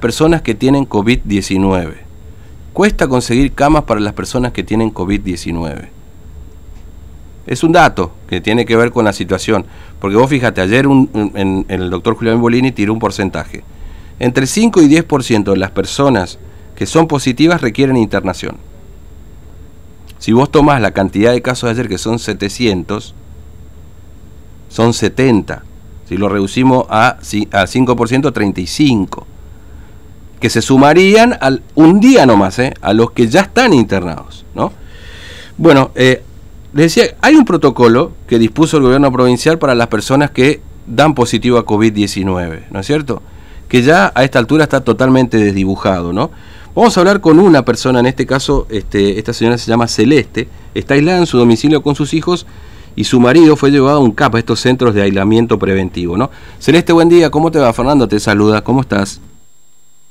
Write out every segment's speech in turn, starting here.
personas que tienen COVID-19. Cuesta conseguir camas para las personas que tienen COVID-19. Es un dato que tiene que ver con la situación. Porque vos fíjate, ayer en, el doctor Julián Bolini tiró un porcentaje. Entre 5 y 10% de las personas que son positivas requieren internación. Si vos tomás la cantidad de casos de ayer, que son 700, son 70. Si lo reducimos a, a 5%, 35. Que se sumarían al, un día nomás, ¿eh? a los que ya están internados. ¿no? Bueno, eh, les decía, hay un protocolo que dispuso el gobierno provincial para las personas que dan positivo a COVID-19, ¿no es cierto? Que ya a esta altura está totalmente desdibujado, ¿no? Vamos a hablar con una persona, en este caso, este, esta señora se llama Celeste, está aislada en su domicilio con sus hijos y su marido fue llevado a un CAP, a estos centros de aislamiento preventivo, ¿no? Celeste, buen día, ¿cómo te va? Fernando te saluda, ¿cómo estás?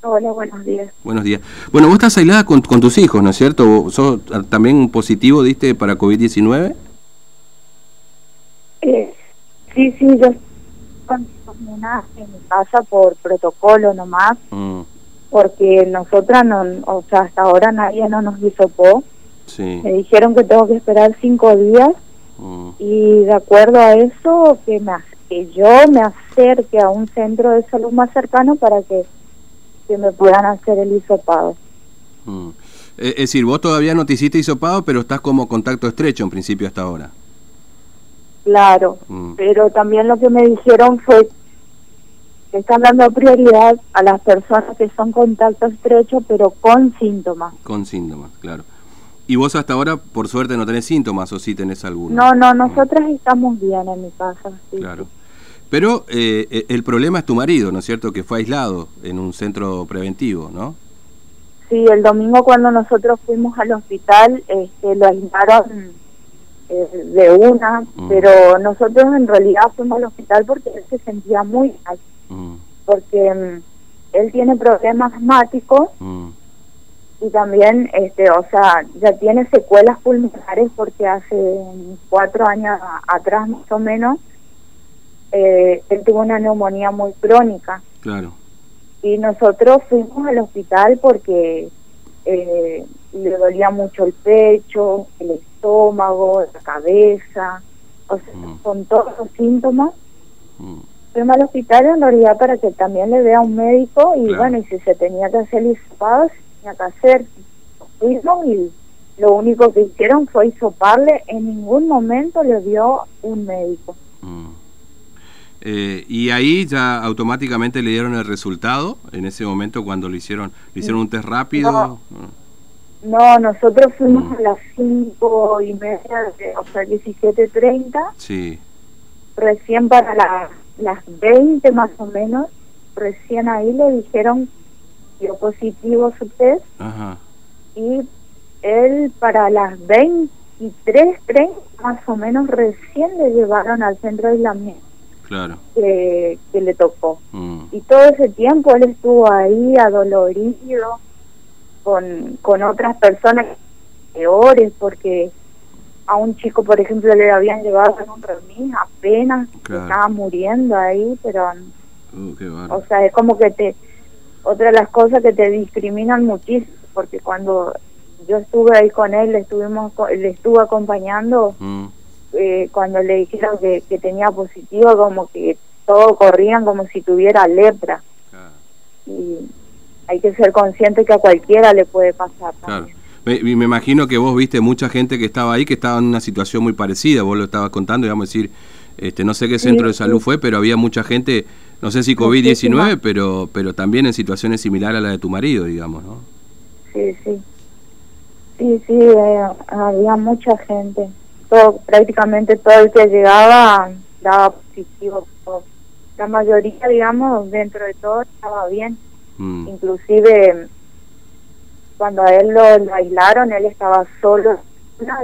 Hola, buenos días. Buenos días. Bueno, vos estás aislada con, tus hijos, ¿no es cierto? ¿Sos también positivo, diste, para COVID-19? Eh, sí, sí, yo con en mi casa por protocolo nomás. Mm porque nosotras, no, o sea, hasta ahora nadie no nos hisopó. Sí. Me dijeron que tengo que esperar cinco días mm. y de acuerdo a eso que, me, que yo me acerque a un centro de salud más cercano para que, que me puedan hacer el hisopado. Mm. Es decir, vos todavía no te hiciste hisopado, pero estás como contacto estrecho en principio hasta ahora. Claro, mm. pero también lo que me dijeron fue que están dando prioridad a las personas que son contacto estrecho, pero con síntomas. Con síntomas, claro. ¿Y vos hasta ahora, por suerte, no tenés síntomas o sí tenés alguno? No, no, nosotras estamos bien en mi casa. Claro. Pero eh, eh, el problema es tu marido, ¿no es cierto? Que fue aislado en un centro preventivo, ¿no? Sí, el domingo cuando nosotros fuimos al hospital, este, lo aislaron eh, de una, mm. pero nosotros en realidad fuimos al hospital porque él se sentía muy mal. Mm. porque mm, él tiene problemas asmáticos mm. y también, este, o sea, ya tiene secuelas pulmonares porque hace cuatro años atrás más o menos eh, él tuvo una neumonía muy crónica. Claro. Y nosotros fuimos al hospital porque eh, le dolía mucho el pecho, el estómago, la cabeza, o sea, con todos los síntomas fuimos al hospital en realidad para que también le vea un médico y bueno, y si se tenía que hacer hisopado, se tenía que hacer. Fuimos y lo único que hicieron fue hisoparle, en ningún momento le dio un médico. Mm. Eh, y ahí ya automáticamente le dieron el resultado en ese momento cuando le hicieron le hicieron un test rápido. No, nosotros fuimos mm. a las cinco y media o sea 17.30 sí. Recién para la las 20 más o menos, recién ahí le dijeron dio positivo su test. Y él para las 23, 30 más o menos recién le llevaron al centro de aislamiento claro. que, que le tocó. Mm. Y todo ese tiempo él estuvo ahí adolorido con, con otras personas peores porque a un chico, por ejemplo, le habían llevado en un remis apenas, estaba muriendo ahí, pero... Uh, o sea, es como que te... Otra de las cosas que te discriminan muchísimo, porque cuando yo estuve ahí con él, le, estuvimos, le estuve acompañando, mm. Eh, cuando le dijeron que, que tenía positivo, como que todos corrían como si tuviera lepra. Y hay que ser consciente que a cualquiera le puede pasar también. Me, me imagino que vos viste mucha gente que estaba ahí que estaba en una situación muy parecida, vos lo estabas contando, a decir, este, no sé qué centro de salud fue, pero había mucha gente, no sé si COVID-19, pero, pero también en situaciones similares a la de tu marido, digamos, ¿no? Sí, sí. Sí, sí, eh, había mucha gente. Todo, prácticamente todo el que llegaba daba positivo. La mayoría, digamos, dentro de todo estaba bien. Mm. Inclusive cuando a él lo, aislaron, él estaba solo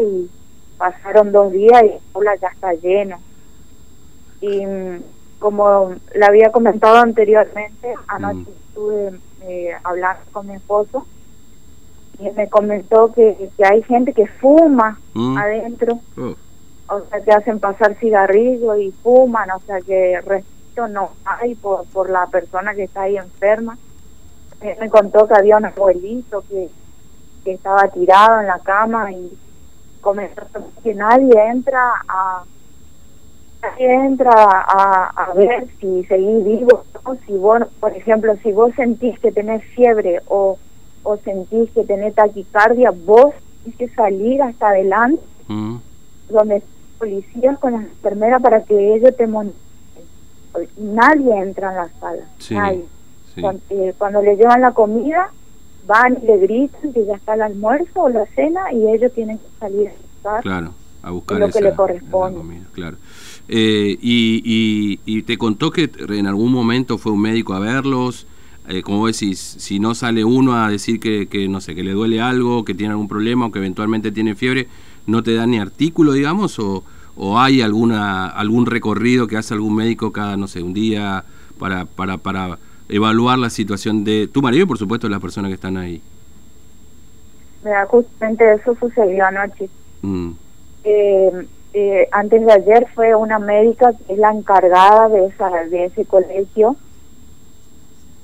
y pasaron dos días y el aula ya está lleno. Y mm, como le había comentado anteriormente, anoche mm. estuve eh, hablando con mi esposo y me comentó que, que hay gente que fuma mm. adentro, oh. o sea, que hacen pasar cigarrillos y fuman, o sea, que respeto no hay por, por la persona que está ahí enferma me contó que había un abuelito que, que estaba tirado en la cama y comenzó que nadie entra a nadie entra a, a ver si seguís vivo si vos por ejemplo si vos sentís que tenés fiebre o, o sentís que tenés taquicardia vos tenés que salir hasta adelante Mm, donde policías con las enfermeras para que ellos te monten nadie entra en la sala Sí, nadie sí. cuando, eh, cuando le llevan la comida, van y le gritan que ya está el almuerzo o la cena y ellos tienen que salir a buscar. Claro, a buscar Lo que le corresponde. comida, claro. Eh, y, y, y te contó que en algún momento fue un médico a verlos, eh, como vos decís, si no sale uno a decir que, que, no sé, que le duele algo, que tiene algún problema o que eventualmente tiene fiebre, ¿no te dan ni artículo, digamos? ¿O, o hay alguna algún recorrido que hace algún médico cada, no sé, un día para, para, para evaluar la situación de tu marido y por supuesto de las personas que están ahí? Mira, justamente eso sucedió anoche. Mm, Eh, eh, antes de ayer fue una médica que es la encargada de esa de ese colegio.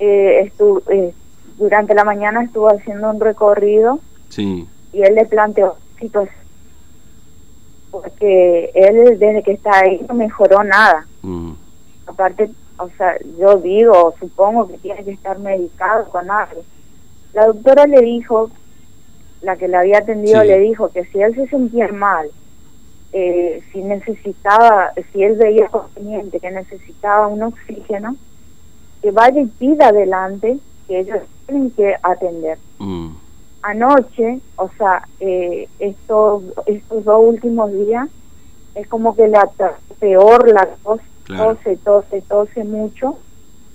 Eh, estu- eh, durante la mañana estuvo haciendo un recorrido sí, y él le planteó situación porque él desde que está ahí no mejoró nada. mm, aparte, o sea, yo digo, supongo que tiene que estar medicado con algo. La doctora le dijo, la que le había atendido Sí. le dijo que si él se sentía mal, eh, si necesitaba, si él veía conveniente que necesitaba un oxígeno, que vaya y pida adelante, que ellos tienen que atender. mm, Anoche, o sea, eh, estos, estos dos últimos días, es como que la peor la tos, Claro. tose, tose, tose mucho,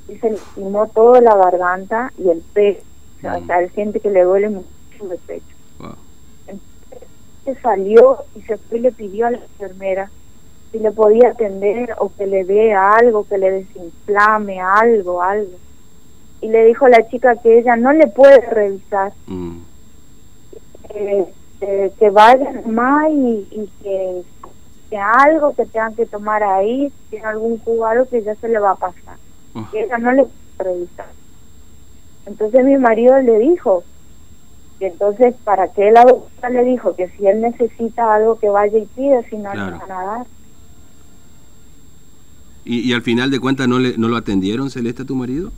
y se le lastimó toda la garganta y el pecho. O sea, Mm. o sea, él siente que le duele mucho el pecho. wow. Se salió y se fue y le pidió a la enfermera si le podía atender o que le dé algo, que le desinflame algo, algo. Y le dijo a la chica que ella no le puede revisar, Mm. eh, eh, que vayan más y, y que, que algo que tengan que tomar ahí, si tiene algún jugo algo que ya se le va a pasar. Oh, Que ella no le puede revisar. Entonces mi marido le dijo, que entonces para qué la doctora le dijo que si él necesita algo que vaya y pida, si no Claro. le van a dar. ¿Y, y al final de cuentas no, le, no lo atendieron, Celeste, a tu marido?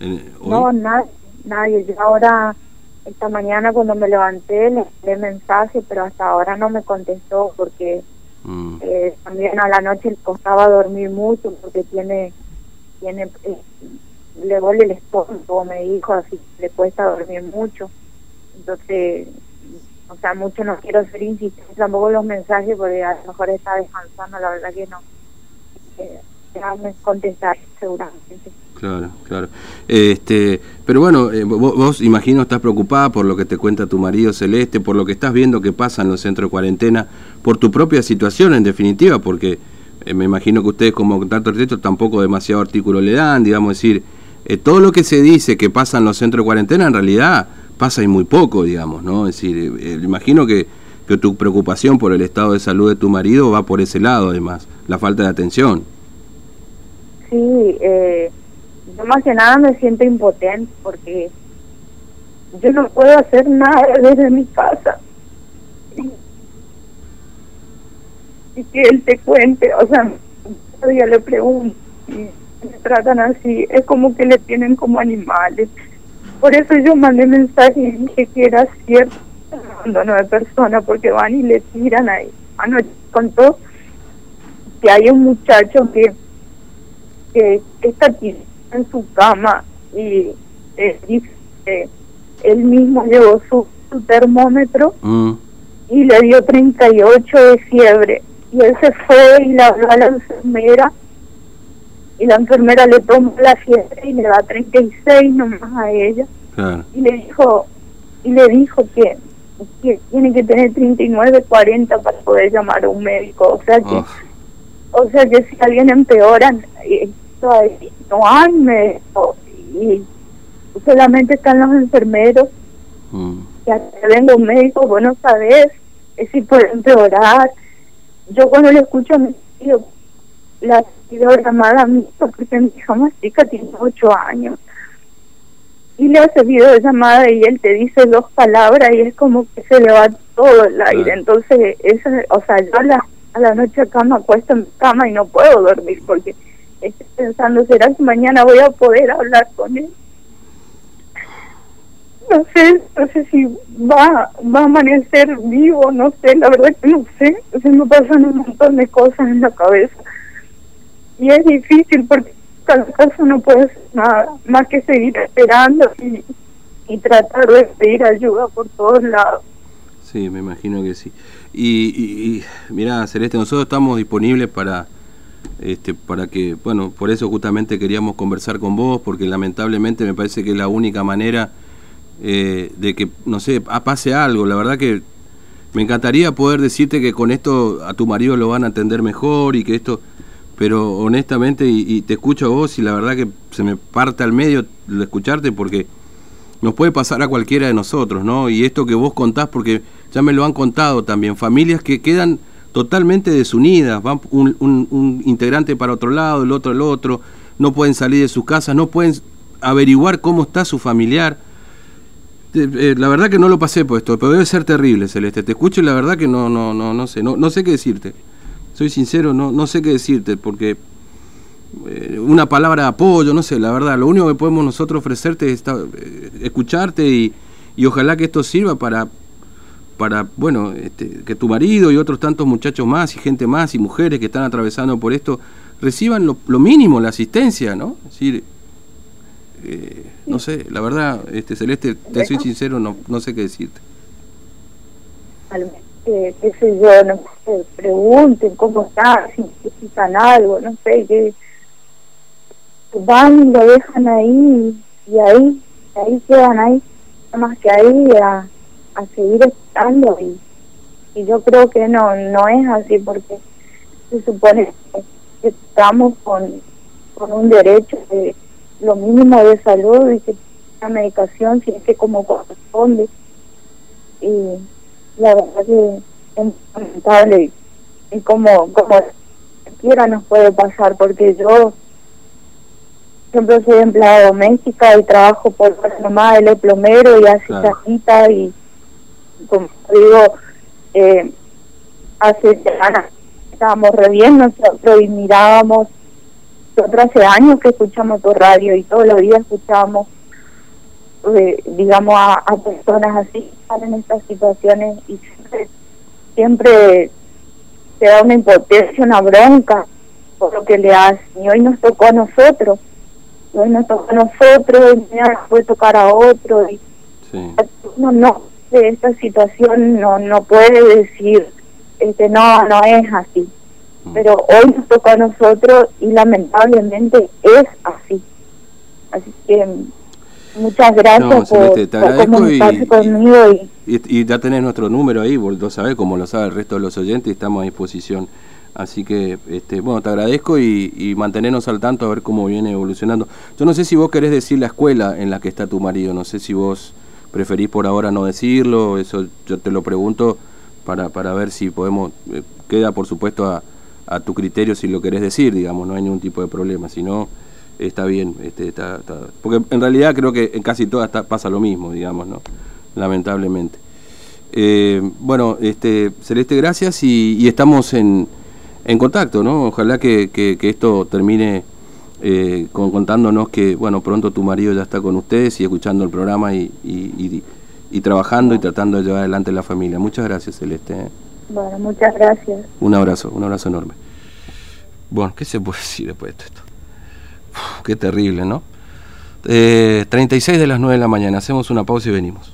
En- hoy? No, nadie, nadie. Yo ahora, esta mañana cuando me levanté, le mandé mensaje, pero hasta ahora no me contestó porque Mm, eh, también a la noche le costaba dormir mucho porque tiene, tiene eh, le duele el estómago, me dijo, así le cuesta dormir mucho. Entonces, o sea, mucho no quiero ser insistente tampoco los mensajes porque a lo mejor está descansando, la verdad que no. Eh, contestar seguramente. claro, claro. Este, pero bueno, eh, vos, vos, imagino estás preocupada por lo que te cuenta tu marido Celeste, por lo que estás viendo que pasa en los centros de cuarentena, por tu propia situación en definitiva, porque eh, me imagino que ustedes como tanto arquitectos tampoco demasiado artículo le dan, digamos, decir, eh, todo lo que se dice que pasa en los centros de cuarentena en realidad pasa y muy poco, digamos, ¿no? Es decir, imagino que, que tu preocupación por el estado de salud de tu marido va por ese lado, además, la falta de atención. Sí, eh, yo más que nada me siento impotente porque yo no puedo hacer nada desde mi casa. Y que él te cuente, o sea, todavía le pregunto, y me tratan así, es como que le tienen como animales. Por eso yo mandé mensaje y dije que era cierto abandono de personas, porque van y le tiran ahí. Anoche contó que hay un muchacho que que está tirado en su cama y eh, dice que él mismo llevó su, su termómetro Mm, y le dio 38 de fiebre. Y él se fue y le habló a la enfermera y la enfermera le tomó la fiebre y le da 36 nomás a ella. Claro. y le dijo y le dijo que, que tiene que tener 39 40 para poder llamar a un médico. O sea que Oh, o sea que si alguien empeora, esto no hay médico y solamente están los enfermeros, mm, que hasta venga un médico, vos no sabés si puede empeorar. Yo cuando le escucho a mi tío, la videollamada a mi hijo, porque mi hija más chica tiene ocho años. y le hace videollamada y él te dice dos palabras y es como que se le va todo el aire. Entonces, eso, o sea, yo a la, a la noche acá me acuesto en mi cama y no puedo dormir porque estoy pensando, ¿será que mañana voy a poder hablar con él? No sé, no sé si va, va a amanecer vivo, no sé, la verdad que no sé. Se me pasan un montón de cosas en la cabeza. Y es difícil porque cada caso no puede hacer nada más que seguir esperando y, y tratar de pedir ayuda por todos lados. Sí, me imagino que sí. Y, y, mira, Celeste, nosotros estamos disponibles para este, para que, bueno, por eso justamente queríamos conversar con vos, porque lamentablemente me parece que es la única manera eh, de que, no sé, pase algo. La verdad que me encantaría poder decirte que con esto a tu marido lo van a entender mejor y que esto, pero honestamente, y, te escucho a vos y la verdad que se me parte al medio de escucharte porque nos puede pasar a cualquiera de nosotros, ¿no? Y esto que vos contás, porque ya me lo han contado también, familias que quedan totalmente desunidas, van un, un, integrante para otro lado, el otro el otro, no pueden salir de sus casas, no pueden averiguar cómo está su familiar. Eh, la verdad que no lo pasé por esto, pero debe ser terrible, Celeste. Te escucho y la verdad que no, no, no, no sé, no, no sé qué decirte. Soy sincero, no, no sé qué decirte, porque eh, una palabra de apoyo, no sé, la verdad, lo único que podemos nosotros ofrecerte es eh, escucharte y, y ojalá que esto sirva para, para bueno, este, que tu marido y otros tantos muchachos más y gente más y mujeres que están atravesando por esto reciban lo, mínimo, la asistencia, ¿no? Es decir, eh, no sé, la verdad, este Celeste, te soy sincero, no, no sé qué decirte. qué sé yo, no sé, pregunten cómo está, si necesitan algo, no sé, que van y lo dejan ahí y ahí, ahí quedan ahí, más que ahí a, a seguir estando y, y yo creo que no, no es así porque se supone que estamos con, con un derecho de lo mínimo de salud y que la medicación si es que como corresponde. Y la verdad que es lamentable. Y como como cualquiera nos puede pasar porque yo siempre soy empleada doméstica y trabajo por la mamá él es plomero y hace claro. y como digo eh, hace semanas estábamos re bien nosotros y mirábamos nosotros hace años que escuchamos tu radio y todos los días escuchamos eh, digamos a, personas así que están en estas situaciones y siempre siempre te da una impotencia una bronca por lo que le hacen. Y hoy nos tocó a nosotros hoy nos tocó a nosotros y mañana puede tocar a otro y no no de esta situación no no puede decir este no no es así mm. pero hoy nos toca a nosotros y lamentablemente es así así que muchas gracias por, comunicarse conmigo y, ya tenés nuestro número ahí vos lo sabés como lo sabe el resto de los oyentes estamos a disposición Así que, este, bueno, te agradezco y, y, mantenernos al tanto a ver cómo viene evolucionando. Yo no sé si vos querés decir la escuela en la que está tu marido, no sé si vos preferís por ahora no decirlo, eso yo te lo pregunto para, para ver si podemos, eh, queda por supuesto a, a, tu criterio si lo querés decir, digamos, no hay ningún tipo de problema, si no, está bien, este, está, porque en realidad creo que en casi todas pasa lo mismo, digamos, ¿no? Lamentablemente. Eh, bueno, este, Celeste, gracias y, y estamos en, en, contacto, ¿no? Ojalá que, que esto termine eh, con, contándonos que, bueno, pronto tu marido ya está con ustedes y escuchando el programa y, y, y, trabajando y tratando de llevar adelante la familia. Muchas gracias, Celeste. ¿eh? Bueno, muchas gracias. Un abrazo, un abrazo enorme. Bueno, ¿qué se puede decir después de esto? qué terrible, ¿no? Eh, 36 de las 9 de la mañana, hacemos una pausa y venimos.